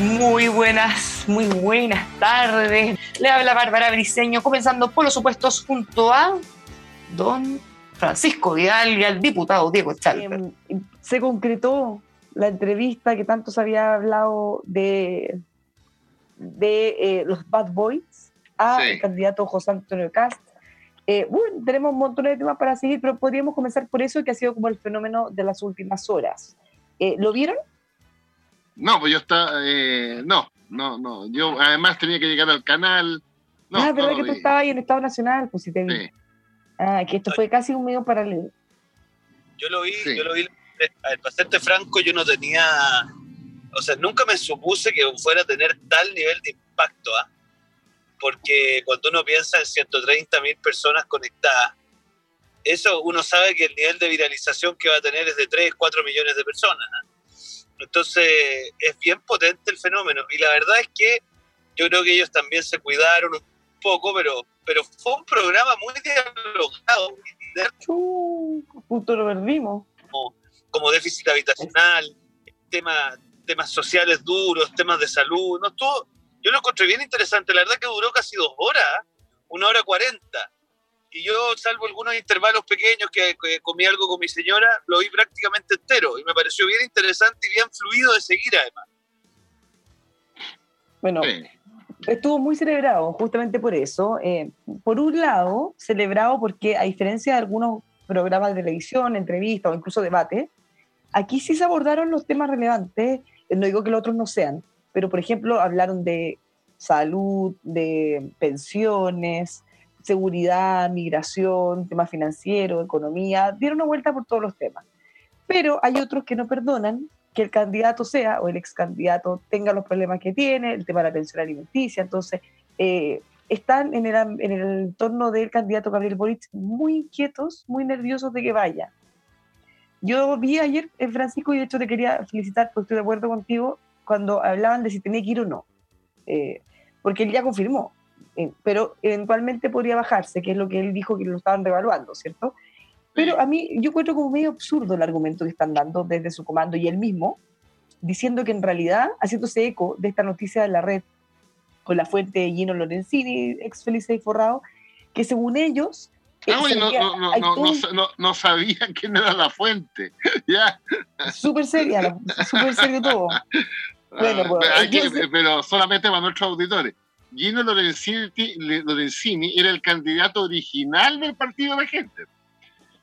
Muy buenas, muy buenas tardes. Le habla Bárbara Briseño, comenzando por los supuestos junto a don Francisco Vidal y al diputado Diego Chalper. Eh, se concretó la entrevista que tanto se había hablado de, de eh, los Bad Boys al Sí. candidato José Antonio Cast. Eh, bueno, tenemos un montón de temas para seguir, pero podríamos comenzar por eso que ha sido como el fenómeno de las últimas horas. Eh, ¿Lo vieron? No, pues yo estaba. eh, no, no, no. Yo además tenía que llegar al canal. No, ah, no verdad lo que tú vi. estabas ahí en Estado Nacional, pues sí te vi. Sí. Ah, que esto fue casi un medio paralelo. Yo lo vi, Sí. yo lo vi. A ver, para serte franco, yo no tenía. O sea, nunca me supuse que fuera a tener tal nivel de impacto, ¿ah? Porque cuando uno piensa en 130 mil personas conectadas, eso uno sabe que el nivel de viralización que va a tener es de 3, 4 millones de personas. ¿ah? Entonces, es bien potente el fenómeno. Y la verdad es que yo creo que ellos también se cuidaron un poco, pero, pero fue un programa muy dialogado, Chu, justo lo perdimos. como, como déficit habitacional, tema, temas sociales duros, temas de salud, no estuvo, yo lo encontré bien interesante, la verdad que duró casi dos horas, una hora cuarenta, y yo, salvo algunos intervalos pequeños que, que comí algo con mi señora, lo vi prácticamente entero, y me pareció bien interesante y bien fluido de seguir además. Bueno, Sí. estuvo muy celebrado justamente por eso. Eh, por un lado, celebrado porque a diferencia de algunos programas de televisión, entrevistas o incluso debates, aquí sí se abordaron los temas relevantes. Eh, No digo que los otros no sean, pero por ejemplo hablaron de salud, de pensiones, seguridad, migración, temas financieros, economía, dieron una vuelta por todos los temas. Pero hay otros que no perdonan que el candidato sea o el ex candidato tenga los problemas que tiene, el tema de la pensión alimenticia. Entonces, eh, están en el, en el entorno del candidato Gabriel Boric muy inquietos, muy nerviosos de que vaya. Yo vi ayer, Francisco, y de hecho te quería felicitar porque estoy de acuerdo contigo cuando hablaban de si tenía que ir o no. Eh, porque él ya confirmó, eh, pero eventualmente podría bajarse, que es lo que él dijo que lo estaban revaluando, ¿cierto? Pero a mí yo encuentro como medio absurdo el argumento que están dando desde su comando y él mismo, diciendo que en realidad, haciéndose eco de esta noticia de la red con la fuente de Gino Lorenzini, ex Felice y Forrado, que según ellos... eh, Ah, no, no, no, no, todo no, un- sa- no- no sabía quién era la fuente. ya. Súper seria, súper serio todo. Bueno, Ah, pues, pero, que- solamente para nuestros auditores. Gino Lorenzini, Lorenzini era el candidato original del partido de la gente.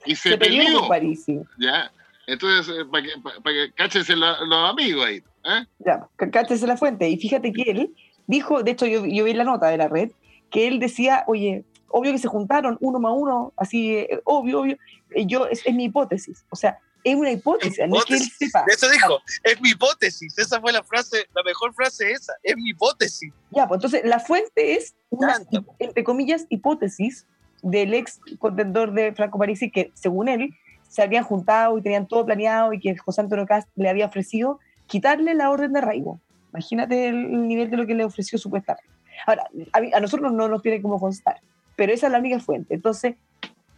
Y se, Se peleó con Parisi. ¿ya? Entonces, eh, para que, pa- pa que cáchense lo- los amigos ahí. ¿eh? Ya, c- cáchese la fuente. Y fíjate que él dijo, de hecho yo, yo vi la nota de la red, que él decía, oye, obvio que se juntaron uno más uno, así, eh, obvio, obvio. Eh, Yo, es, es mi hipótesis. O sea, es una hipótesis, no es que él Hipótesis. sepa. Eso dijo, es mi hipótesis, esa fue la frase, la mejor frase esa, es mi hipótesis. Ya, pues entonces la fuente es una, entre comillas, hipótesis del ex contendor de Franco Parisi, que según él se habían juntado y tenían todo planeado y que José Antonio Cast le había ofrecido quitarle la orden de arraigo. Imagínate el, el nivel de lo que le ofreció supuestamente. Ahora, a, mí- a nosotros no nos tiene como constar, pero esa es la única fuente. Entonces,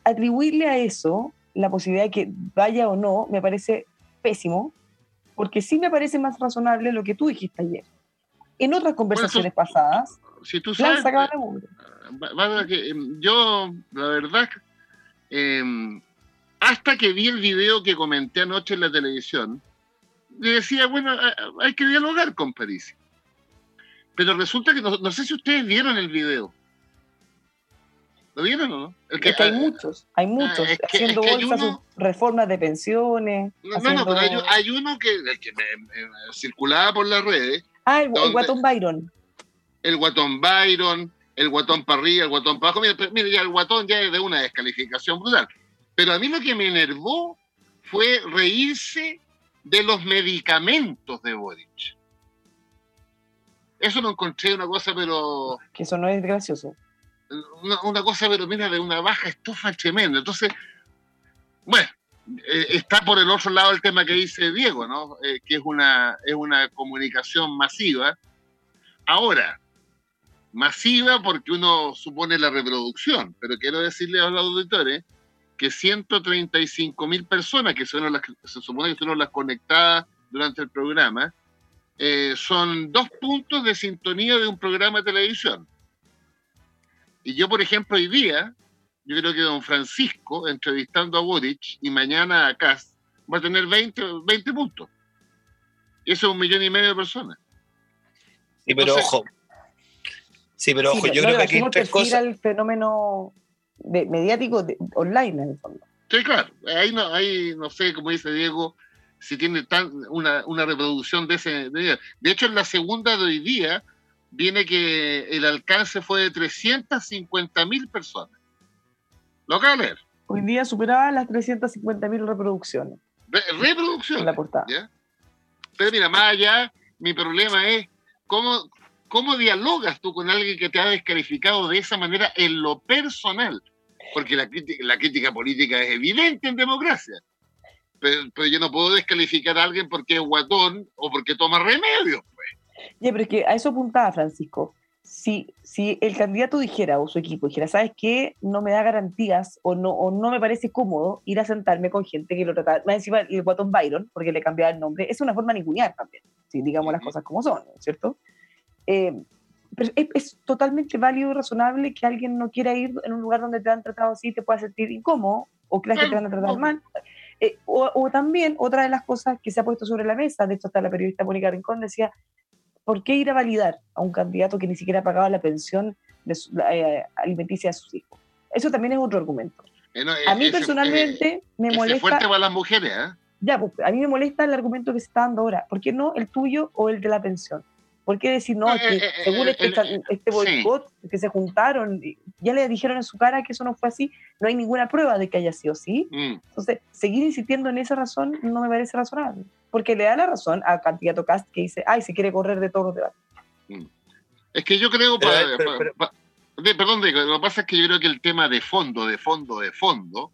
atribuirle a eso la posibilidad de que vaya o no me parece pésimo, porque sí me parece más razonable lo que tú dijiste ayer. en otras conversaciones pasadas, Si tú sabes, sacado la Bárbara, que em, yo, la verdad, em, hasta que vi el video que comenté anoche en la televisión, le decía, bueno, a- hay que dialogar con París. Pero resulta que no, no sé si ustedes vieron el video. ¿Lo vieron o no? El Es que hay ah, muchos, hay muchos, es que- haciendo es que bolsas uno- reformas de pensiones. No, no, haciendo- no, pero hay, hay uno que, el que me, me circulaba por las redes, Ah, el, guatón Byron. el guatón Byron, el guatón para arriba, el guatón para abajo. Mira, mira, ya el guatón ya es de una descalificación brutal. Pero a mí lo que me enervó fue reírse de los medicamentos de Boric. Eso lo encontré una cosa, pero Que eso no es gracioso. Una, cosa, pero mira, de una baja estofa tremenda. Entonces, bueno, eh, está por el otro lado el tema que dice Diego, ¿no? Eh, que es una, es una comunicación masiva. Ahora, masiva porque uno supone la reproducción, pero quiero decirle a los auditores que 135 mil personas, que son las se supone que son las conectadas durante el programa, eh, son dos puntos de sintonía de un programa de televisión. Y yo, por ejemplo, hoy día, yo creo que don Francisco, entrevistando a Boric, y mañana a Kass, va a tener 20, 20 puntos. Y eso es un millón y medio de personas. Sí, pero Entonces- ojo. Sí, pero Sí, ojo, yo no, creo que aquí hay tres cosas. al fenómeno de- mediático de- online, en el fondo. Sí, claro. Ahí no, ahí no sé, como dice Diego, si tiene tan, una, una reproducción de ese. De, de hecho, en la segunda de hoy día viene que el alcance fue de 350 mil personas. Lo de leer. Hoy día superaba las 350.000 reproducciones Re- reproducción. en la portada. ¿ya? Pero mira, más allá, mi problema es cómo, cómo dialogas tú con alguien que te ha descalificado de esa manera en lo personal. Porque la crítica, la crítica política es evidente en democracia. Pero, pero yo no puedo descalificar a alguien porque es guatón o porque toma remedio. Ya, pero es que a eso apuntaba Francisco. Si, si el candidato dijera o su equipo dijera, ¿sabes qué? No me da garantías o no, o no me parece cómodo ir a sentarme con gente que lo trata, más encima el guatón Byron, porque le cambiaba el nombre, es una forma de ningunear también, si digamos las cosas como son, ¿no es ¿cierto? Eh, pero es, es totalmente válido y razonable que alguien no quiera ir en un lugar donde te han tratado así, te pueda sentir incómodo o creas que te van a tratar mal. Eh, o, o también, otra de las cosas que se ha puesto sobre la mesa, de hecho hasta la periodista Mónica Rincón decía, ¿por qué ir a validar a un candidato que ni siquiera ha pagado la pensión de su- la, eh, alimenticia de sus hijos? Eso también es otro argumento. Eh, no, A mí ese- personalmente eh, me molesta, fuerte para las mujeres, ¿eh? ya, pues, a mí me molesta el argumento que se está dando ahora. ¿Por qué no el tuyo o el de la pensión? ¿Por qué decir, no, que según este, este sí. boicot, que se juntaron, ya le dijeron en su cara que eso no fue así, no hay ninguna prueba de que haya sido así. Mm. Entonces, seguir insistiendo en esa razón no me parece razonable. Porque le da la razón al candidato Cast que dice, ay, se quiere correr de todos los debates. Es que yo creo, Pero, pero, pero- perdón, lo que pasa es que yo creo que el tema de fondo, de fondo, de fondo,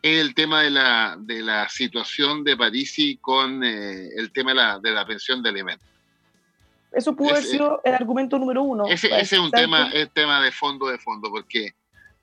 es el tema de la, de la situación de Parisi con eh, el tema de la, de la pensión de alimentos. Eso pudo haber sido el argumento número uno. Ese, ese es un ¿sabes tema, es tema de fondo, de fondo, porque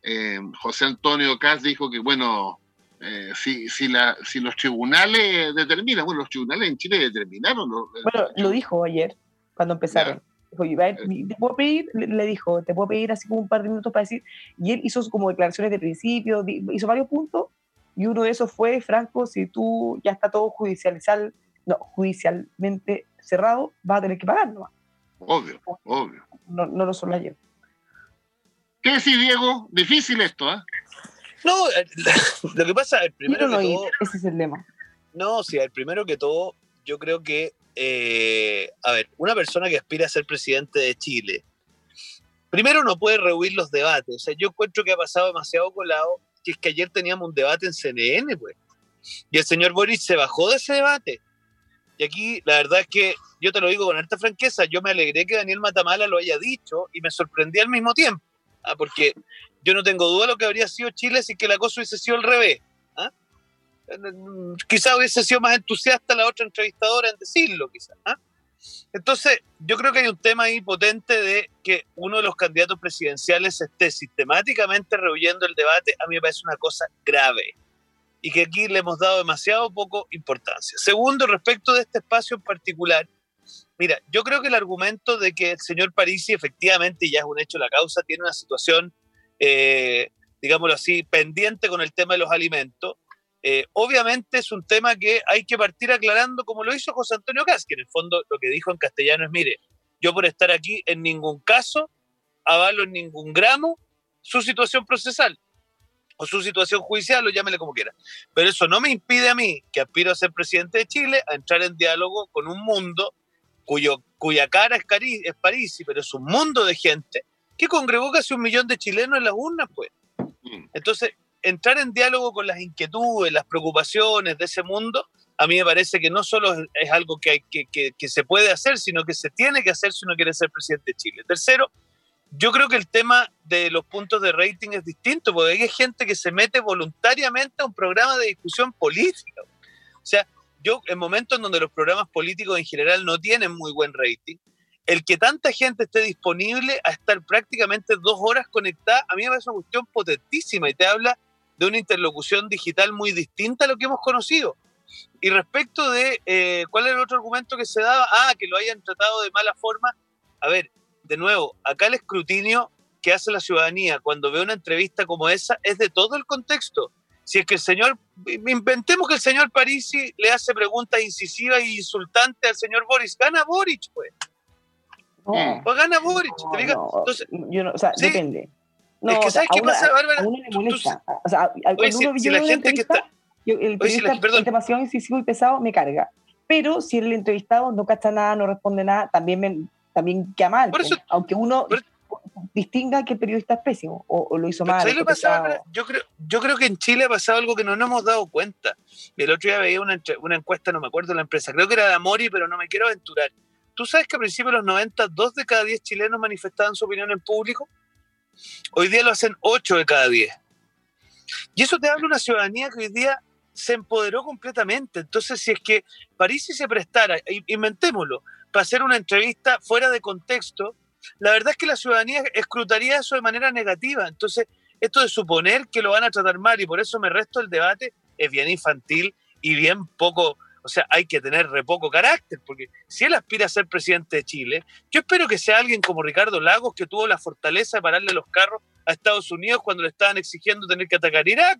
eh, José Antonio Cas dijo que, bueno, eh, si, si, la, si los tribunales determinan, bueno, los tribunales en Chile determinaron. lo- Bueno, lo dijo ayer, cuando empezaron. Dijo, "Iván, te puedo pedir, le dijo, te puedo pedir así como un par de minutos para decir, y él hizo como declaraciones de principio, hizo varios puntos, y uno de esos fue, Franco, si tú ya está todo judicializal, no, judicialmente cerrado, vas a tener que pagar, ¿no? Obvio, obvio. No, no lo solo ayer. ¿Qué decís, Diego? Difícil esto, ¿ah? No, eh, lo que pasa, el primero no que ir, todo, ese es el lema. no, sí, el primero que todo, yo creo que, eh, a ver, una persona que aspira a ser presidente de Chile, primero no puede rehuir los debates. O sea, yo encuentro que ha pasado demasiado colado, que es que ayer teníamos un debate en CNN, pues. Y el señor Boris se bajó de ese debate. Y aquí, la verdad es que yo te lo digo con alta franqueza, yo me alegré que Daniel Matamala lo haya dicho y me sorprendí al mismo tiempo. ¿ah? Porque yo no tengo duda de lo que habría sido Chile si que la cosa hubiese sido al revés. ¿ah? Quizás hubiese sido más entusiasta la otra entrevistadora en decirlo, quizás. ¿ah? Entonces, yo creo que hay un tema ahí potente de que uno de los candidatos presidenciales esté sistemáticamente rehuyendo el debate. A mí me parece una cosa grave y que aquí le hemos dado demasiado poco importancia. Segundo, respecto de este espacio en particular, Mira, yo creo que el argumento de que el señor Parisi efectivamente, ya es un hecho la causa, tiene una situación, eh, digámoslo así, pendiente con el tema de los alimentos, eh, obviamente es un tema que hay que partir aclarando como lo hizo José Antonio Caz, que en el fondo lo que dijo en castellano es, mire, yo por estar aquí en ningún caso avalo en ningún gramo su situación procesal o su situación judicial, o llámele como quiera. Pero eso no me impide a mí, que aspiro a ser presidente de Chile, a entrar en diálogo con un mundo cuyo, cuya cara es, Cari, es París, pero es un mundo de gente que congregó casi un millón de chilenos en las urnas, pues. Mm. Entonces, entrar en diálogo con las inquietudes, las preocupaciones de ese mundo, a mí me parece que no solo es algo que, hay, que, que, que se puede hacer, sino que se tiene que hacer si uno quiere ser presidente de Chile. Tercero, yo creo que el tema de los puntos de rating es distinto, porque hay gente que se mete voluntariamente a un programa de discusión política. O sea, yo en momentos en donde los programas políticos en general no tienen muy buen rating, el que tanta gente esté disponible a estar prácticamente dos horas conectada, a mí me parece una cuestión potentísima y te habla de una interlocución digital muy distinta a lo que hemos conocido. Y respecto de eh, cuál era el otro argumento que se daba, ah, que lo hayan tratado de mala forma, a ver, de nuevo, acá el escrutinio que hace la ciudadanía cuando ve una entrevista como esa es de todo el contexto. Si es que el señor, inventemos que el señor Parisi le hace preguntas incisivas e insultantes al señor Boris, gana Boric, pues. No, pues gana Boric. ¿te no, Entonces, yo no, o sea, depende. No, es que, ¿sabes qué pasa, Bárbara? A uno le molesta. o sea, cuando oye, uno si, si la gente que está... Yo, el periodista si la, demasiado incisivo y pesado me carga. Pero si el entrevistado no cacha nada, no responde nada, también me, también queda mal. Pues, aunque uno distinga que el periodista es pésimo o, lo hizo mal. yo, creo, yo creo que en Chile ha pasado algo que no nos hemos dado cuenta. El otro día veía una, una encuesta, no me acuerdo la empresa, creo que era de Amori, pero no me quiero aventurar. ¿Tú sabes que a principios de los 90, dos de cada diez chilenos manifestaban su opinión en público? Hoy día lo hacen ocho de cada diez. Y eso te habla de una ciudadanía que hoy día se empoderó completamente. Entonces, si es que París se prestara, inventémoslo, para hacer una entrevista fuera de contexto, la verdad es que la ciudadanía escrutaría eso de manera negativa. Entonces, esto de suponer que lo van a tratar mal y por eso me resto el debate es bien infantil y bien poco, o sea, hay que tener re poco carácter, porque si él aspira a ser presidente de Chile, yo espero que sea alguien como Ricardo Lagos, que tuvo la fortaleza de pararle los carros a Estados Unidos cuando le estaban exigiendo tener que atacar Irak.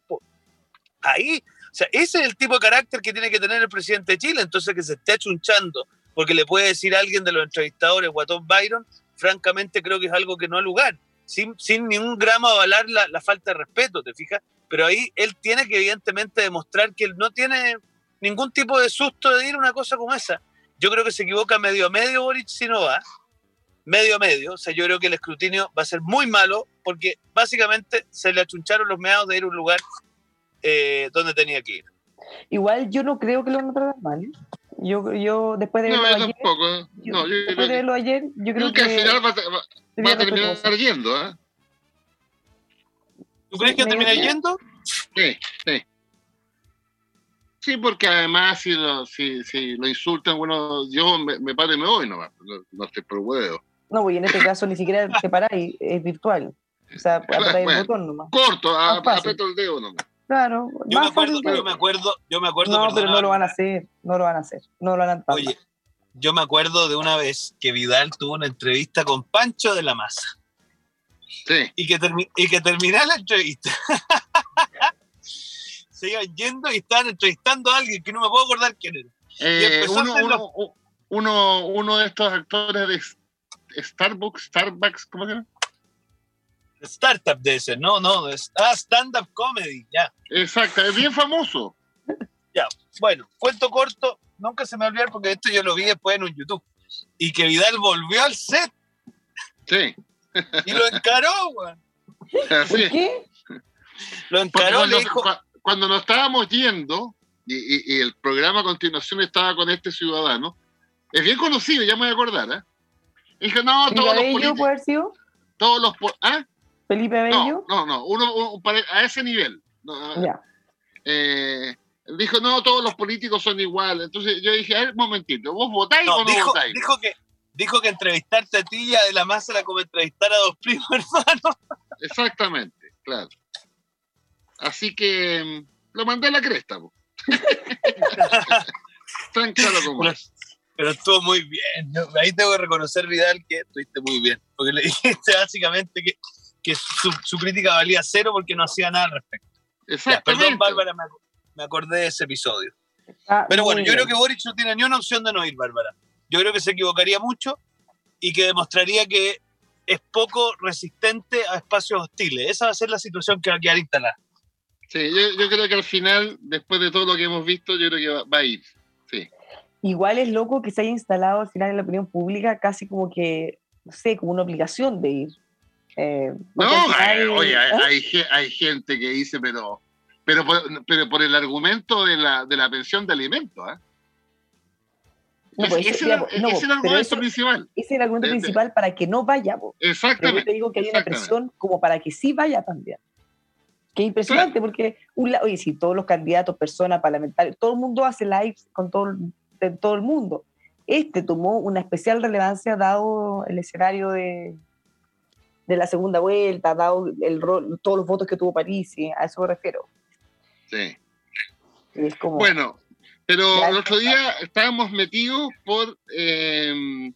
Ahí, o sea, ese es el tipo de carácter que tiene que tener el presidente de Chile, entonces que se esté achunchando porque le puede decir a alguien de los entrevistadores, Guatón Byron, francamente creo que es algo que no ha lugar, sin, sin ningún gramo avalar la, la falta de respeto, ¿te fijas? Pero ahí él tiene que evidentemente demostrar que él no tiene ningún tipo de susto de ir a una cosa como esa. Yo creo que se equivoca medio a medio Boric si no va, medio a medio, o sea, yo creo que el escrutinio va a ser muy malo porque básicamente se le achuncharon los meados de ir a un lugar eh, donde tenía que ir. Igual yo no creo que lo van a tratar mal. ¿Eh? Yo, yo después de verlo no, ayer, tampoco. yo, no, yo, después de verlo ayer, yo creo, que, que, al final va, va, va a terminar yendo, ¿eh? ¿Tú crees que Me- termina yendo? Sí, sí. Sí, porque además si lo, si, si lo insultan, bueno, yo me, me paro y me voy nomás, no, no estoy por huevo. No, pues en este caso ni siquiera te paráis, es virtual. O sea, apretáis el Bueno. botón nomás. Corto, a- aprieto el dedo nomás. Claro, Yo me acuerdo, que- yo me acuerdo, yo me acuerdo. No, pero no lo van a hacer, no lo van a hacer, no lo harán tanto. Oye, yo me acuerdo de una vez que Vidal tuvo una entrevista con Pancho de la Maza Sí, y que, termi- y que terminó la entrevista. Se iban yendo y estaban entrevistando a alguien que no me puedo acordar quién era. Eh, uno, uno de estos actores de Starbucks, Starbucks, ¿cómo se llama? Startup de ese, no, no, es, ah, stand-up comedy, ya. Exacto, es bien famoso. Bueno, cuento corto, nunca se me va a olvidar porque esto yo lo vi después en un YouTube. Y que Vidal volvió al set Sí, y lo encaró, weón. así ¿Por es. qué? Lo encaró, cuando, le dijo, cua- cuando nos estábamos yendo y, y- y el programa a continuación estaba con este ciudadano, es bien conocido, ya me voy a acordar, ¿eh? Dije, no, ¿Felipe todos los políticos, puede haber sido? todos los... ¿Ah? ¿Felipe Bello? No, no, no, uno, a ese nivel. No, Ya. eh, dijo, no, todos los políticos son iguales. Entonces yo dije, a ver, un momentito, ¿vos votáis no, o no dijo, votáis? dijo que dijo que entrevistarte a ti y a de la masa era como entrevistar a dos primos hermanos. Exactamente, claro. Así que mm, lo mandé a la cresta. Tan claro como es. pero estuvo muy bien. ahí tengo que reconocer, Vidal, que estuviste muy bien, porque le dijiste básicamente que, que su, su, crítica valía cero porque no hacía nada al respecto. perdón, Bárbara, me, acordé de ese episodio. Ah, pero bueno, yo creo que Boric no tiene ni una opción de no ir, Bárbara. Yo creo que se equivocaría mucho y que demostraría que es poco resistente a espacios hostiles. Esa va a ser la situación que va a quedar instalada. Sí, yo, creo que al final, después de todo lo que hemos visto, yo creo que va, a ir. Sí. Igual es loco que se haya instalado al final en la opinión pública casi como que, no sé, como una obligación de ir. Eh, no, oye, hay, hay, gente que dice, pero, pero, por, pero por el argumento de la, de la pensión de alimentos, ¿eh? No, pues, ese, es el argumento principal. Ese es el argumento principal para que no vaya. Exactamente. yo te digo que hay una presión como para que sí vaya también. Qué impresionante, porque, un, oye, si todos los candidatos, personas, parlamentarios, todo el mundo hace lives con todo, de todo el mundo. Este tomó una especial relevancia dado el escenario de, de la segunda vuelta, dado el todos los votos que tuvo París, a eso me refiero. Sí. Es como, bueno, pero el otro día estábamos metidos por eh,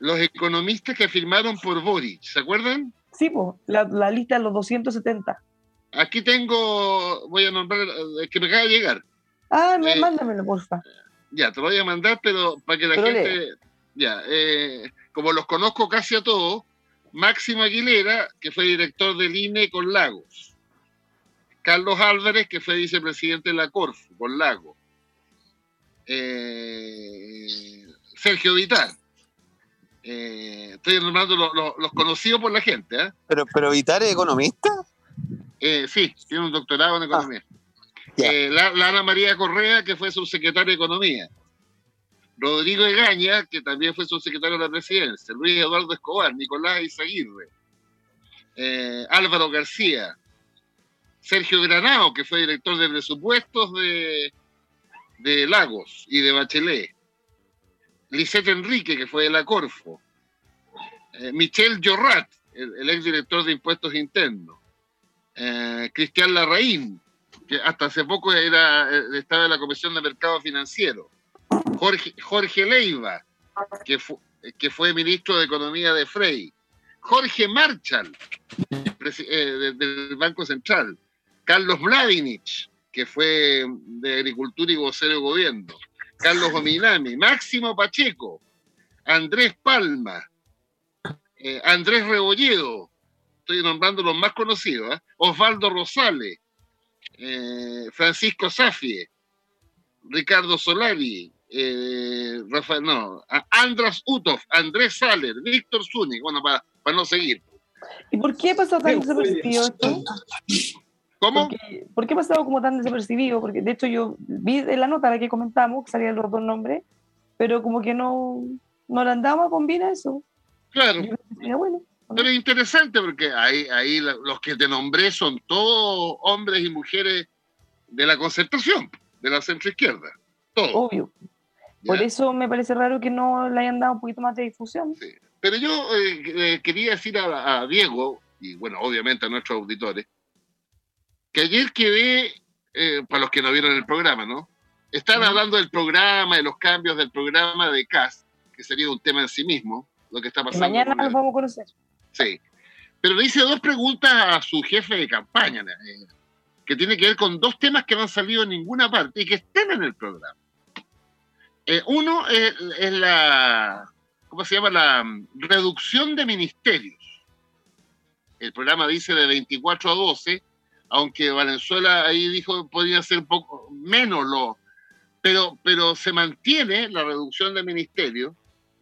los economistas que firmaron por Boric, ¿se acuerdan? Sí, pues, la, la, lista de los 270. Aquí tengo, voy a nombrar, que me acaba de llegar. Ah, no, eh, mándamelo, porfa. Ya, te lo voy a mandar, pero para que la gente, ya, eh, como los conozco casi a todos, Máximo Aguilera, que fue director del INE con Lagos. Carlos Álvarez, que fue vicepresidente de la Corfu con Lagos eh, Sergio Vitar. Eh, estoy nombrando los, conocidos por la gente. ¿eh? ¿Pero, ¿Pero Vitar es economista? sí, tiene un doctorado en ah, economía. la, Ana María Correa, que fue subsecretaria de Economía. Rodrigo Egaña, que también fue subsecretario de la presidencia. Luis Eduardo Escobar, Nicolás Izaguirre. Álvaro García. Sergio Granado, que fue director de presupuestos de, Lagos y de Bachelet, Lisette Enrique, que fue de la Corfo, eh, Michel Jorrat, el, ex director de Impuestos Internos, eh, Cristian Larraín, que hasta hace poco eh, estaba en la Comisión de Mercado Financiero, Jorge, Jorge Leiva, que, que fue ministro de Economía de Frey, Jorge Marchal, del Banco Central, Carlos Mladinich, que fue de Agricultura y vocero de gobierno, Carlos Ominami, Máximo Pacheco, Andrés Palma, eh, Andrés Rebolledo, estoy nombrando los más conocidos, ¿eh? Osvaldo Rosales, eh, Francisco Safie, Ricardo Solari, Rafael, no, András Utov, Andrés Saler, Víctor Zúñiga, bueno, para, para no seguir. ¿Y por qué pasó tan desapercibido esto? ¿Cómo? ¿Por qué ha pasado como tan desapercibido? Porque de hecho yo vi en la nota la que comentamos que salían los dos nombres, pero como que no, no le andaba con bien a eso. Claro. Pero es interesante porque ahí, ahí los que te nombré son todos hombres y mujeres de la concertación, de la centroizquierda. Todos. Obvio. Por eso me parece raro que no le hayan dado un poquito más de difusión. Pero yo eh, eh, quería decir a, a Diego, y bueno, obviamente a nuestros auditores, que ayer quedé, eh, para los que no vieron el programa, ¿no? Están hablando del programa, de los cambios del programa de CAS, que sería un tema en sí mismo, lo que está pasando. Mañana lo vamos a conocer. Sí. Pero le hice dos preguntas a su jefe de campaña, eh, que tiene que ver con dos temas que no han salido en ninguna parte y que estén en el programa. Eh, uno es, la, ¿cómo se llama? La mm, reducción de ministerios. El programa dice de 24 a 12 aunque Valenzuela ahí dijo podría ser poco menos lo, pero, pero se mantiene la reducción de ministerio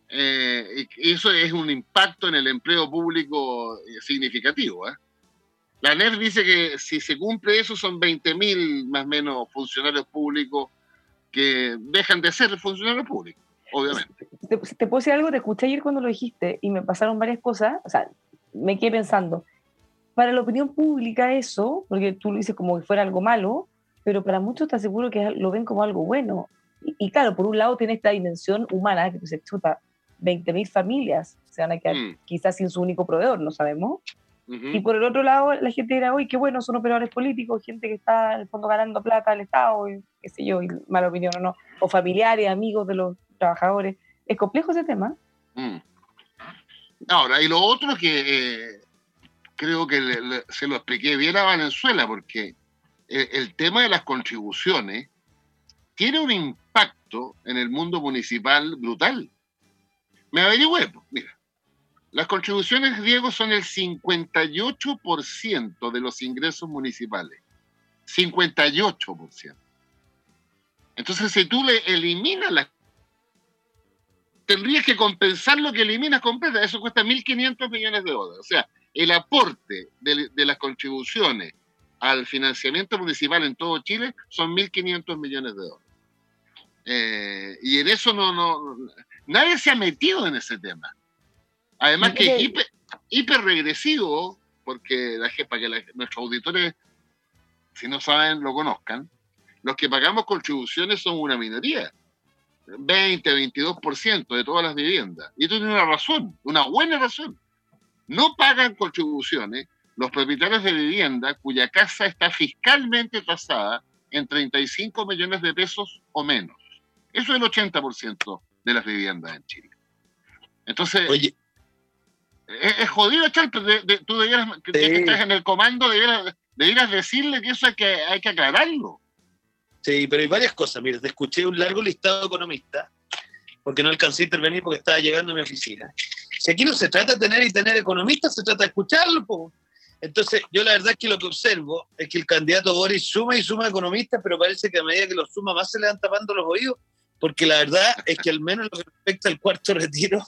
eh, eso es un impacto en el empleo público eh, significativo. La NEF dice que si se cumple eso son 20.000 más o menos funcionarios públicos que dejan de ser funcionarios públicos, obviamente. ¿Te, te puedo decir algo? Te escuché ayer cuando lo dijiste y me pasaron varias cosas, o sea, me quedé pensando para la opinión pública eso, porque tú lo dices como que fuera algo malo, pero para muchos está seguro que lo ven como algo bueno. Y, claro, por un lado tiene esta dimensión humana que se chuta 20.000 familias, se van a quedar mm. quizás sin su único proveedor, no sabemos. Y por el otro lado, la gente dirá, uy, qué bueno, son operadores políticos, gente que está en el fondo ganando plata al Estado, y, qué sé yo, y mala opinión o no, o familiares, amigos de los, trabajadores. Es complejo ese tema. Mm. Ahora, y lo otro que eh, creo que se lo expliqué bien a Valenzuela, porque el, tema de las contribuciones tiene un impacto en el mundo municipal brutal. Me averigüé, pues, mira. Las contribuciones, Diego, son el 58% de los ingresos municipales. 58%. Entonces, si tú le eliminas las... Tendrías que compensar lo que eliminas completa. Eso cuesta 1.500 millones de dólares. O sea, el aporte de, las contribuciones al financiamiento municipal en todo Chile son 1.500 millones de dólares. Eh, y en eso no, no, nadie se ha metido en ese tema. Además que es hiper, regresivo, porque la, para que nuestros auditores, si no saben, lo conozcan, los que pagamos contribuciones son una minoría. 20, 22% de todas las viviendas. Y esto tiene una razón, una buena razón. No pagan contribuciones los propietarios de vivienda cuya casa está fiscalmente tasada en 35 millones de pesos o menos. Eso es el 80% de las viviendas en Chile. Entonces, Oye. Es, jodido, Chal, tú debieras, que estás en el comando, debieras, decirle que eso hay que, hay que aclararlo. Sí, pero hay varias cosas. Mira, te escuché un largo listado de economistas, porque no alcancé a intervenir porque estaba llegando a mi oficina. Si aquí no se trata de tener y tener economistas, se trata de escucharlo. Entonces, yo la verdad es que lo que observo es que el candidato Boris suma y suma economistas, pero parece que a medida que los suma más se le van tapando los oídos, porque la verdad es que al menos lo que respecta al cuarto retiro,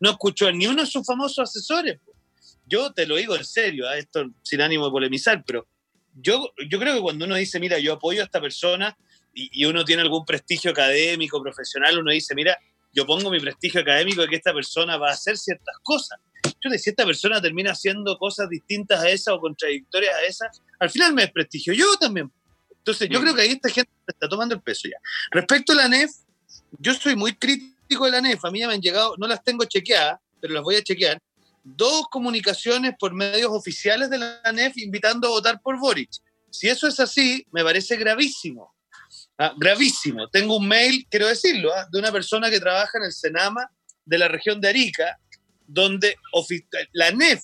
no escuchó a ni uno de sus famosos asesores. Yo te lo digo en serio, ¿ah? esto sin ánimo de polemizar, pero yo, yo creo que cuando uno dice, mira, yo apoyo a esta persona y, uno tiene algún prestigio académico, profesional, uno dice, mira, yo pongo mi prestigio académico de que esta persona va a hacer ciertas cosas. Yo si esta persona termina haciendo cosas distintas a esas o contradictorias a esas, al final me desprestigio yo también. Entonces, yo mm. creo que ahí esta gente está tomando el peso ya. Respecto a la NEF, yo soy muy crítico de la NEF. A mí ya me han llegado, no las tengo chequeadas, pero las voy a chequear dos comunicaciones por medios oficiales de la ANEF invitando a votar por Boric. Si eso es así, me parece gravísimo. Ah, gravísimo. Tengo un mail, quiero decirlo, ah, de una persona que trabaja en el Senama de la región de Arica, donde la ANEF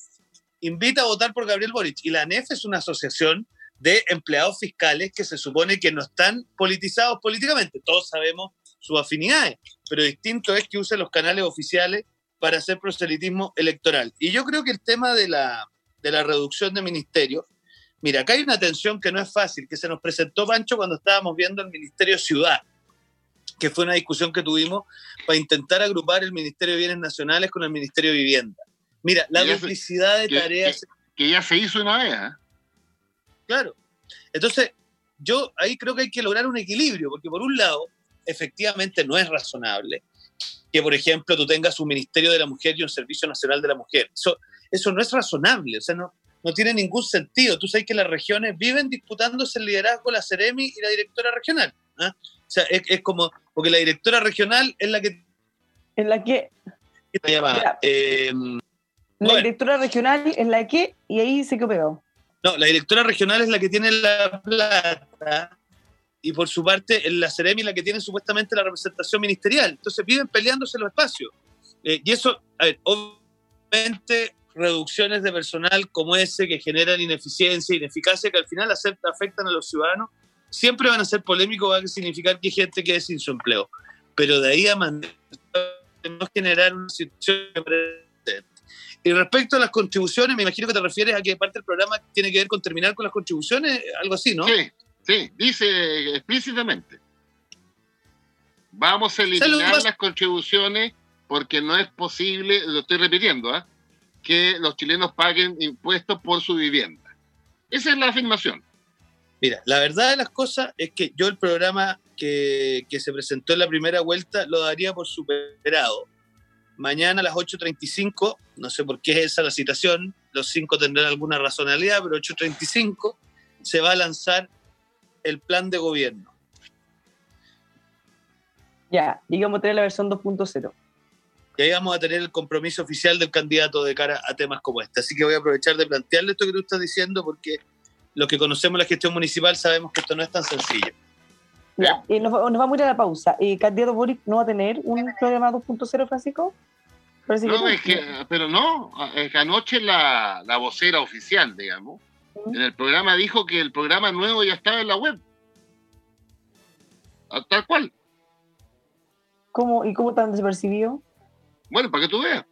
invita a votar por Gabriel Boric. Y la ANEF es una asociación de empleados fiscales que se supone que no están politizados políticamente. Todos sabemos sus afinidades, pero distinto es que use los canales oficiales para hacer proselitismo electoral. Y yo creo que el tema de la, de la reducción de ministerios, mira, acá hay una tensión que no es fácil, que se nos presentó Pancho cuando estábamos viendo el Ministerio Ciudad, que fue una discusión que tuvimos para intentar agrupar el Ministerio de Bienes Nacionales con el Ministerio de Vivienda. Mira, la duplicidad de tareas... Que, ya se hizo una vez. ¿eh? Claro. Entonces, yo ahí creo que hay que lograr un equilibrio, porque por un lado, efectivamente no es razonable que, por ejemplo, tú tengas un Ministerio de la Mujer y un Servicio Nacional de la Mujer. Eso, eso no es razonable, o sea, no, no tiene ningún sentido. Tú sabes que las regiones viven disputándose el liderazgo la Ceremi y la directora regional. ¿ah? O sea, es, como, porque la directora regional es la que... En la que... ¿Qué llama? Em, la directora regional es la que, y ahí se quedó pegado. No, la directora regional es la que tiene la plata y por su parte la Ceremi la que tiene supuestamente la representación ministerial. Entonces viven peleándose los espacios. Eh, y eso, a ver, obviamente reducciones de personal como ese que generan ineficiencia, ineficacia, que al final afectan a los ciudadanos, siempre van a ser polémicos, va a significar que hay gente quede sin su empleo. Pero de ahí a no generar una situación y respecto a las contribuciones, me imagino que te refieres a que parte del programa tiene que ver con terminar con las contribuciones, algo así, ¿no? Sí, Sí, dice explícitamente. Vamos a eliminar las contribuciones porque no es posible, lo estoy repitiendo, ¿ah? que los chilenos paguen impuestos por su vivienda. Esa es la afirmación. Mira, la verdad de las cosas es que yo el programa que, que se presentó en la primera vuelta lo daría por superado. Mañana a las 8.35, no sé por qué es esa la citación, los cinco tendrán alguna razonabilidad, pero 8.35 se va a lanzar el plan de gobierno. Ya, digamos tener la versión 2.0. Y ahí vamos a tener el compromiso oficial del candidato de cara a temas como este. Así que voy a aprovechar de plantearle esto que tú estás diciendo porque los que conocemos la gestión municipal sabemos que esto no es tan sencillo. Ya, y nos, nos vamos a ir a la pausa. ¿Y candidato Boric no va a tener un programa 2.0, Francisco? No, es que, pero no, es que anoche la, la vocera oficial, digamos. En el programa dijo que el programa nuevo ya estaba en la web. Ah, Tal cual. ¿Cómo, ¿Y cómo tan desapercibido? Bueno, para que tú veas.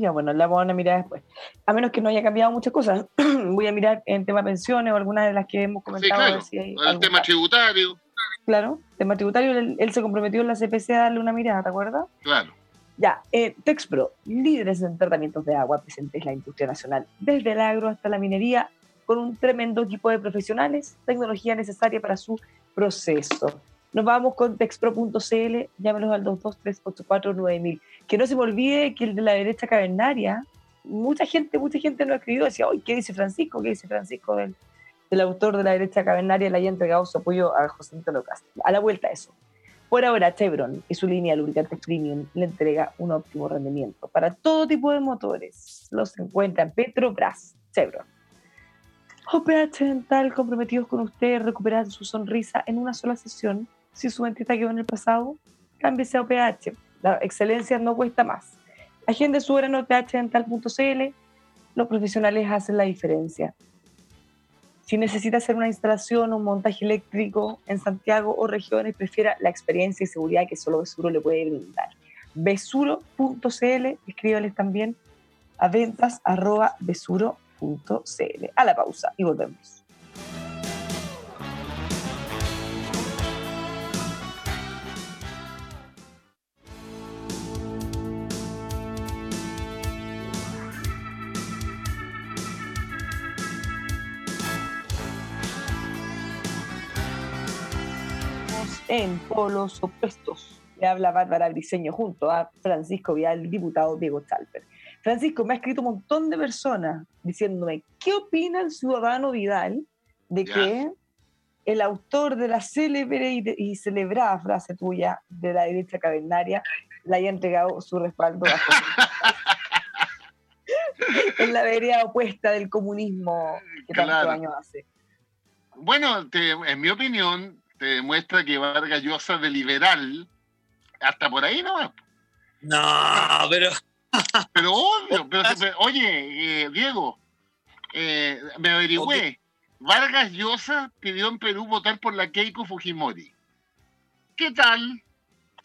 Ya, bueno, la vamos a mirar después. A menos que no haya cambiado muchas cosas. Voy a mirar en tema pensiones o algunas de las que hemos Sí, comentado. a claro. si hay El tema tributario, Claro, tema tributario, él, él se comprometió en la CPC a darle una mirada, ¿te acuerdas? claro. Ya, eh, Texpro, líderes en tratamientos de agua presentes en la industria nacional, desde el agro hasta la minería, con un tremendo equipo de profesionales, tecnología necesaria para su proceso. Nos vamos con texpro.cl, llámenos al 223849000. Que no se me olvide que el de la derecha cavernaria, mucha gente, mucha gente nos escribió, decía, hoy ¿qué dice Francisco? ¿Qué dice Francisco del, del autor de la derecha cavernaria? Le haya entregado su apoyo a José Antonio Castro. A la vuelta eso. Por ahora, Chevron y su línea de lubricantes premium le entrega un óptimo rendimiento para todo tipo de motores. Los encuentra en Petrobras, Chevron. OPH Dental comprometidos con usted, recuperar su sonrisa en una sola sesión. Si su dentista quedó en el pasado, cámbiese a OPH. La excelencia no cuesta más. Agende su hora en ophdental.cl. Los profesionales hacen la diferencia. Si necesita hacer una instalación o un montaje eléctrico en Santiago o regiones, prefiera la experiencia y seguridad que solo Besuro le puede brindar. Besuro.cl, escríbales también a ventas arroba besuro.cl. A la pausa y volvemos. En polos opuestos. Le habla Bárbara Briseño junto a Francisco Vial, diputado Diego Chalper. Francisco, me ha escrito un montón de personas diciéndome, ¿qué opina el ciudadano Vidal de que el autor de la célebre y, de- y celebrada frase tuya de la derecha cavernaria le haya entregado su respaldo a en la vereda opuesta del comunismo que tanto Claro. daño hace. Bueno, te- en mi opinión, te demuestra que Vargas Llosa de liberal, hasta por ahí nomás. No, pero Pero obvio, pero, pero, oye, eh, Diego, eh, me averigüé. Vargas Llosa pidió en Perú votar por la Keiko Fujimori. ¿Qué tal?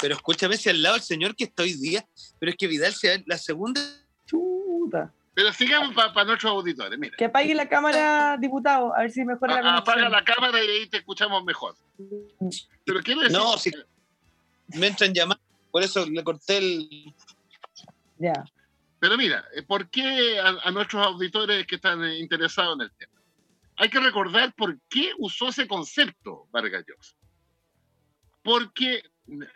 pero escúchame si al lado el señor que está hoy día, pero es que Vidal sea la segunda. Chuta. Pero sigamos para nuestros auditores. Mira, Que apague la cámara, diputado, a ver si mejora la A- apaga conexión. la cámara y ahí te escuchamos mejor. Pero quiero decir, No, si me entran llamadas, por eso le corté el. Ya. Pero mira, eh, ¿por qué a, a nuestros auditores que están eh, interesados en el tema? Hay que recordar por qué usó ese concepto Vargas Llosa. Porque eh,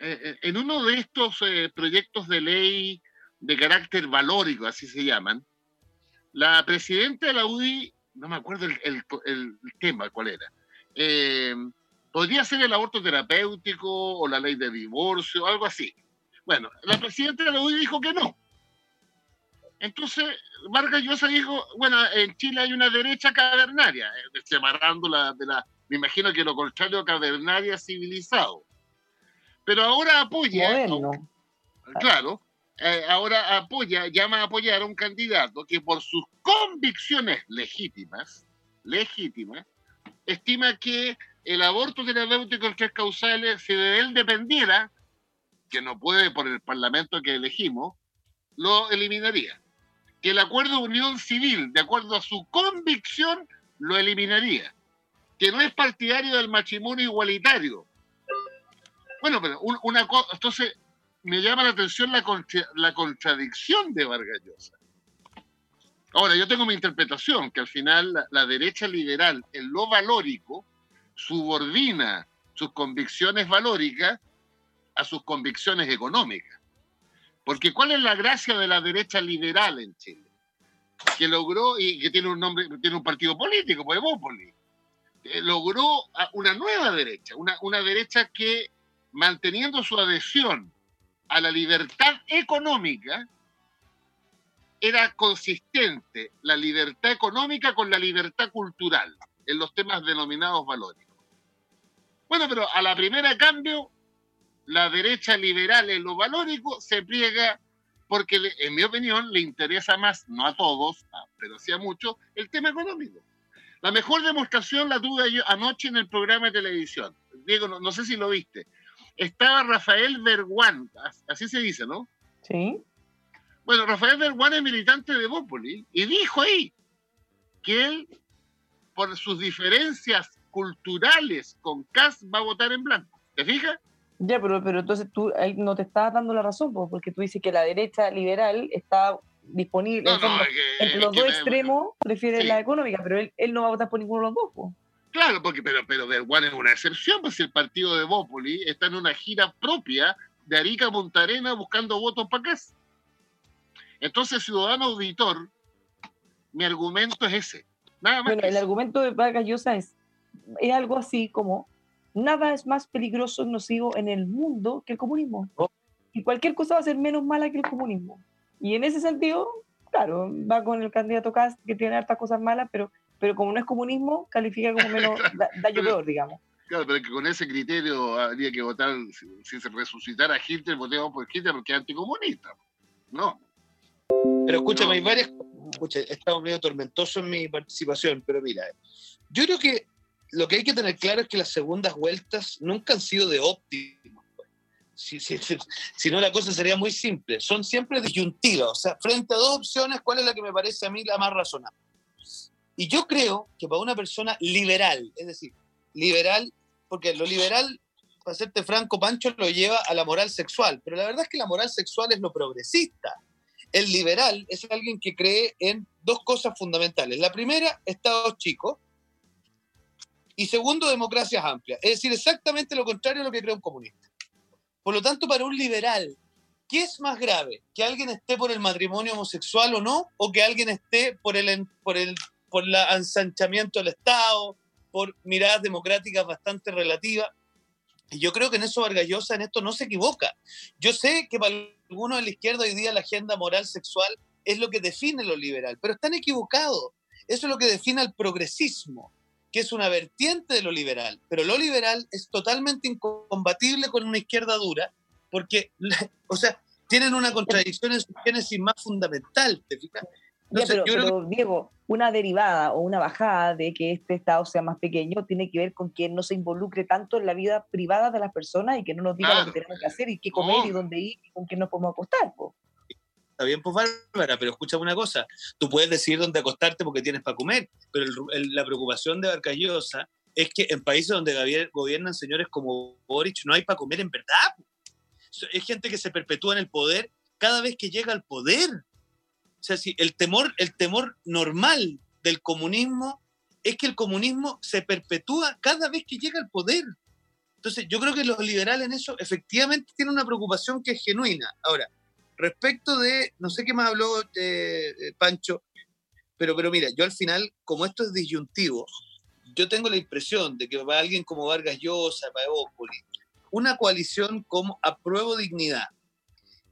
eh, en uno de estos eh, proyectos de ley de carácter valórico, así se llaman, la presidenta de la UDI, no me acuerdo el, el- el tema cuál era, eh, podría ser el aborto terapéutico o la ley de divorcio, algo así. Bueno, la presidenta de la UDI dijo que no. Entonces, Vargas Llosa dijo, bueno, en Chile hay una derecha cavernaria, eh, separándola de la, me imagino que lo contrario cavernaria civilizado. Pero ahora apoya, Moderno. claro, eh, ahora apoya, llama a apoyar a un candidato que por sus convicciones legítimas, legítimas, estima que el aborto terapéutico en tres causales, si de él dependiera, que no puede por el parlamento que elegimos, lo eliminaría. Que el acuerdo de unión civil, de acuerdo a su convicción, lo eliminaría. Que no es partidario del matrimonio igualitario. Bueno, pero un- una cosa, entonces me llama la atención la, la contradicción de Vargas Llosa. Ahora, yo tengo mi interpretación, que al final la, derecha liberal en lo valórico subordina sus convicciones valóricas a sus convicciones económicas. Porque ¿cuál es la gracia de la derecha liberal en Chile? Que logró, y que tiene un nombre, tiene un partido político, Evópolis, eh, logró una nueva derecha, una, una derecha que manteniendo su adhesión a la libertad económica, era consistente la libertad económica con la libertad cultural en los temas denominados valóricos. Bueno, pero a la primera cambio, la derecha liberal en lo valórico se pliega porque, en mi opinión, le interesa más, no a todos, pero sí a muchos, el tema económico. La mejor demostración la tuve yo anoche en el programa de televisión. Diego, no, sé si lo viste. Estaba Rafael Verguán, así se dice, ¿no? Sí. Bueno, Rafael Verguán es militante de Bópoli y dijo ahí que él, por sus diferencias culturales con Cas, va a votar en blanco. ¿Te fijas? Ya, pero, pero entonces tú ahí no te estás dando la razón, porque tú dices que la derecha liberal está disponible. entre los dos extremos prefiere la económica, pero él, él, no va a votar por ninguno de los dos. Claro, porque pero, pero Verguán es una excepción, pues el partido de Bópoli está en una gira propia de Arica a Montarena buscando votos para casa. Entonces, ciudadano auditor, mi argumento es ese. Nada más bueno, el argumento de Vargas Llosa es, es algo así como nada es más peligroso y nocivo en el mundo que el comunismo. Oh. Y cualquier cosa va a ser menos mala que el comunismo. Y en ese sentido, claro, va con el candidato Cast, que tiene hartas cosas malas, pero, pero como no es comunismo, califica como menos daño peor, digamos. Claro, pero que con ese criterio habría que votar, si, se resucitara a Hitler, votemos por Hitler porque es anticomunista. No. Pero escúchame, hay varias. Escucha, he estado medio tormentoso en mi participación, pero mira, yo creo que lo que hay que tener claro es que las segundas vueltas nunca han sido de óptimo. Pues. Si, si, no, la cosa sería muy simple. Son siempre disyuntivas. O sea, frente a dos opciones, ¿cuál es la que me parece a mí la más razonable? Y yo creo que para una persona liberal, es decir, liberal, porque lo liberal, para serte franco, Pancho, lo lleva a la moral sexual, pero la verdad es que la moral sexual es lo progresista. El liberal es alguien que cree en dos cosas fundamentales. La primera, estados chicos, y segundo, democracias amplias. Es decir, exactamente lo contrario a lo que cree un comunista. Por lo tanto, para un liberal, ¿qué es más grave? ¿Que alguien esté por el matrimonio homosexual o no? ¿O que alguien esté por el, por el por el ensanchamiento del Estado, por miradas democráticas bastante relativas? Y yo creo que en eso Vargallosa en esto no se equivoca. Yo sé que para algunos de la izquierda hoy día la agenda moral sexual es lo que define lo liberal, pero están equivocados. Eso es lo que define al progresismo que es una vertiente de lo liberal, pero lo liberal es totalmente incompatible con una izquierda dura, porque, o sea, tienen una contradicción en su génesis más fundamental, ¿te fijas? Pero, Diego, una derivada o una bajada de que este Estado sea más pequeño tiene que ver con que no se involucre tanto en la vida privada de las personas y que no nos diga lo que tenemos que hacer y qué comer y dónde ir y con quién nos podemos acostar. Está bien, pues Bárbara, pero escucha una cosa. Tú puedes decidir dónde acostarte porque tienes para comer, pero la preocupación de Barcayosa es que en países donde gobiernan señores como Boric no hay para comer en verdad. Es gente que se perpetúa en el poder cada vez que llega al poder. O sea, si el temor, el temor normal del comunismo es que el comunismo se perpetúa cada vez que llega al poder. Entonces, yo creo que los liberales en eso efectivamente tienen una preocupación que es genuina. Ahora, Respecto de, no sé qué más habló eh, eh, Pancho, pero, pero mira, yo al final, como esto es disyuntivo, yo tengo la impresión de que para alguien como Vargas Llosa, para Evópoli, una coalición como Apruebo Dignidad,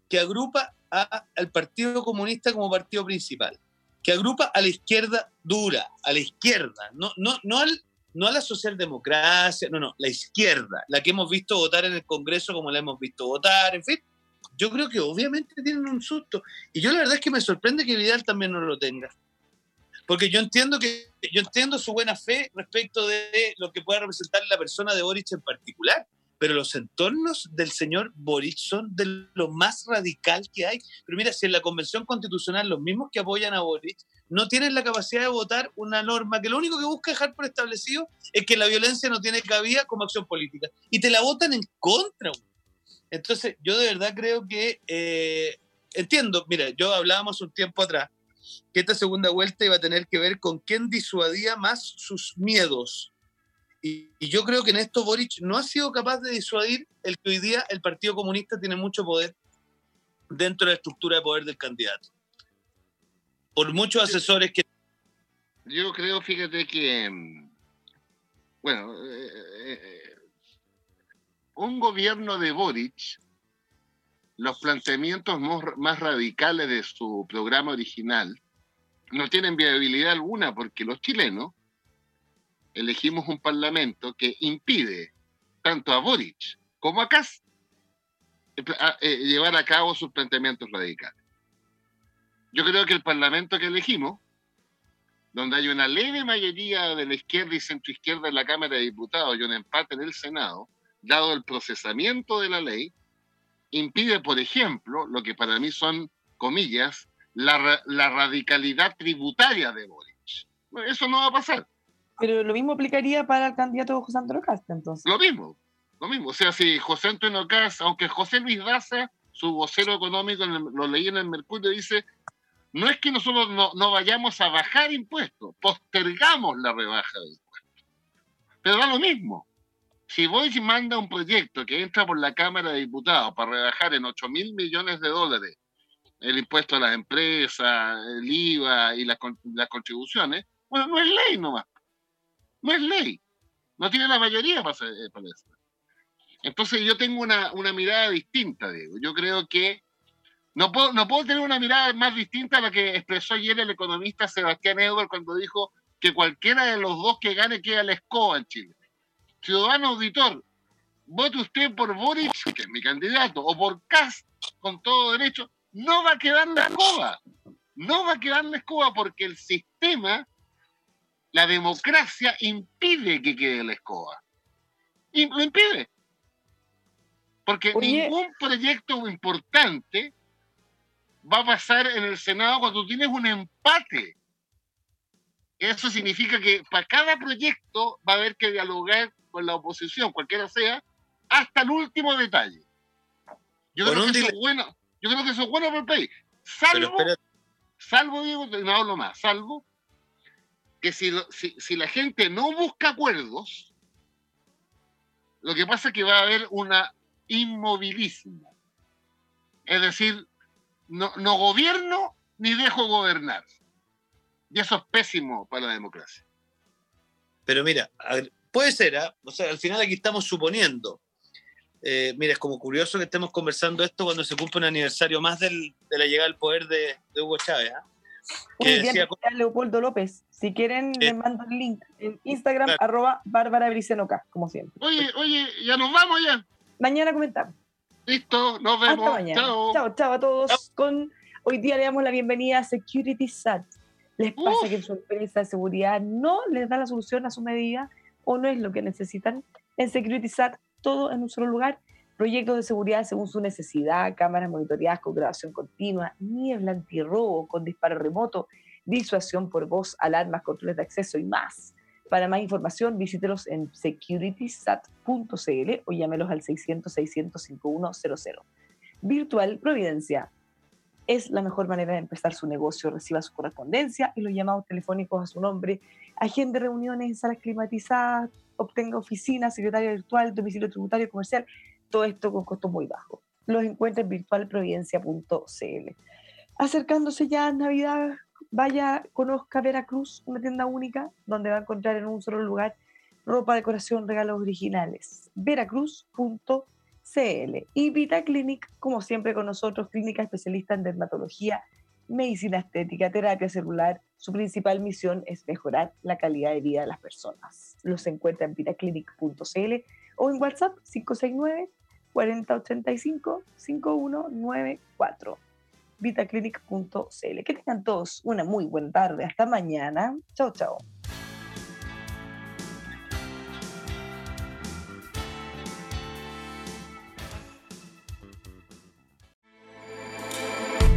que agrupa al Partido Comunista como partido principal, que agrupa a la izquierda dura, a la izquierda, no, no, no, al, no a la socialdemocracia, no, no, la izquierda, la que hemos visto votar en el Congreso como la hemos visto votar, en fin, yo creo que obviamente tienen un susto. Y yo la verdad es que me sorprende que Vidal también no lo tenga. Porque yo entiendo que yo entiendo su buena fe respecto de lo que pueda representar la persona de Boric en particular, pero los entornos del señor Boric son de lo más radical que hay. Pero mira, si en la Convención Constitucional los mismos que apoyan a Boric no tienen la capacidad de votar una norma que lo único que busca dejar por establecido es que la violencia no tiene cabida como acción política y te la votan en contra. Entonces, yo de verdad creo que eh, entiendo, mira, yo hablábamos un tiempo atrás que esta segunda vuelta iba a tener que ver con quién disuadía más sus miedos. Y, yo creo que en esto Boric no ha sido capaz de disuadir el que hoy día el Partido Comunista tiene mucho poder dentro de la estructura de poder del candidato. Por muchos asesores que... Yo creo, fíjate que, mm, bueno, eh, eh, un gobierno de Boric, los planteamientos más radicales de su programa original no tienen viabilidad alguna porque los chilenos elegimos un parlamento que impide tanto a Boric como a Kass eh, llevar a cabo sus planteamientos radicales. Yo creo que el Parlamento que elegimos, donde hay una leve mayoría de la izquierda y centroizquierda en la Cámara de Diputados y un empate en el Senado, dado el procesamiento de la ley, impide, por ejemplo, lo que para mí son, comillas, la, la radicalidad tributaria de Boric. eso no va a pasar. Pero lo mismo aplicaría para el candidato José Antonio Casta, entonces. Lo mismo, lo mismo. O sea, si José Antonio Casta, aunque José Luis Daza, su vocero económico, lo leí en el Mercurio, dice, no es que nosotros no, no vayamos a bajar impuestos, postergamos la rebaja de impuestos. Pero da lo mismo. Si Boyce manda un proyecto que entra por la Cámara de Diputados para rebajar en 8 mil millones de dólares el impuesto a las empresas, el IVA y las, las contribuciones, bueno, no es ley nomás. No es ley. No tiene la mayoría para, eh, para eso. Entonces yo tengo una, una, mirada distinta, Diego. Yo creo que no puedo, no puedo tener una mirada más distinta a la que expresó ayer el economista Sebastián Edward cuando dijo que cualquiera de los dos que gane queda la escoba en Chile. Ciudadano auditor, vote usted por Boric, que es mi candidato, o por Cast, con todo derecho, no va a quedar la escoba. No va a quedar la escoba porque el sistema, la democracia, impide que quede la escoba. Y lo impide. Porque ningún proyecto importante va a pasar en el Senado cuando tienes un empate. Eso significa que para cada proyecto va a haber que dialogar con la oposición, cualquiera sea, hasta el último detalle. Yo creo, que eso es bueno, yo creo que eso es bueno para el país. Salvo, salvo digo, no hablo más, salvo que si, si, la gente no busca acuerdos, lo que pasa es que va a haber una inmovilismo. Es decir, no, no gobierno ni dejo gobernar. Y eso es pésimo para la democracia. Pero mira, Puede ser, ¿ah? o sea, al final aquí estamos suponiendo. Eh, mira, es como curioso que estemos conversando esto cuando se cumple un aniversario más del, de la llegada al poder de, Hugo Chávez. Que decía, Leopoldo López. Si quieren, eh, les mando el link en Instagram, arroba Bárbara Bricenoca, como siempre. Oye, oye, ya nos vamos ya. Mañana comentamos. Listo, nos vemos. Hasta mañana. Chao. Chao, chao a todos. Con, hoy día le damos la bienvenida a Security SAT. Les pasa que en su empresa de seguridad no les da la solución a su medida o no es lo que necesitan. En Securitizar todo en un solo lugar, proyectos de seguridad según su necesidad, cámaras monitoreadas con grabación continua, niebla antirrobo con disparo remoto, disuasión por voz, alarmas, controles de acceso y más. Para más información, visítelos en securitysat.cl o llámelos al 600-600-5100. Virtual Providencia es la mejor manera de empezar su negocio. Reciba su correspondencia y los llamados telefónicos a su nombre agende reuniones en salas climatizadas, obtenga oficina, secretaria virtual, domicilio tributario comercial, todo esto con costos muy bajos. Los encuentra en virtualprovidencia.cl. Acercándose ya a Navidad, vaya, conozca Veracruz, una tienda única donde va a encontrar en un solo lugar ropa, decoración, regalos originales. Veracruz.cl. Y Vita Clinic, como siempre con nosotros, clínica especialista en dermatología medicina estética, terapia celular. Su principal misión es mejorar la calidad de vida de las personas. Los encuentra en vitaclinic.cl o en WhatsApp 569 4085 5194. Vitaclinic.cl. Que tengan todos una muy buena tarde. Hasta mañana. Chao, chao.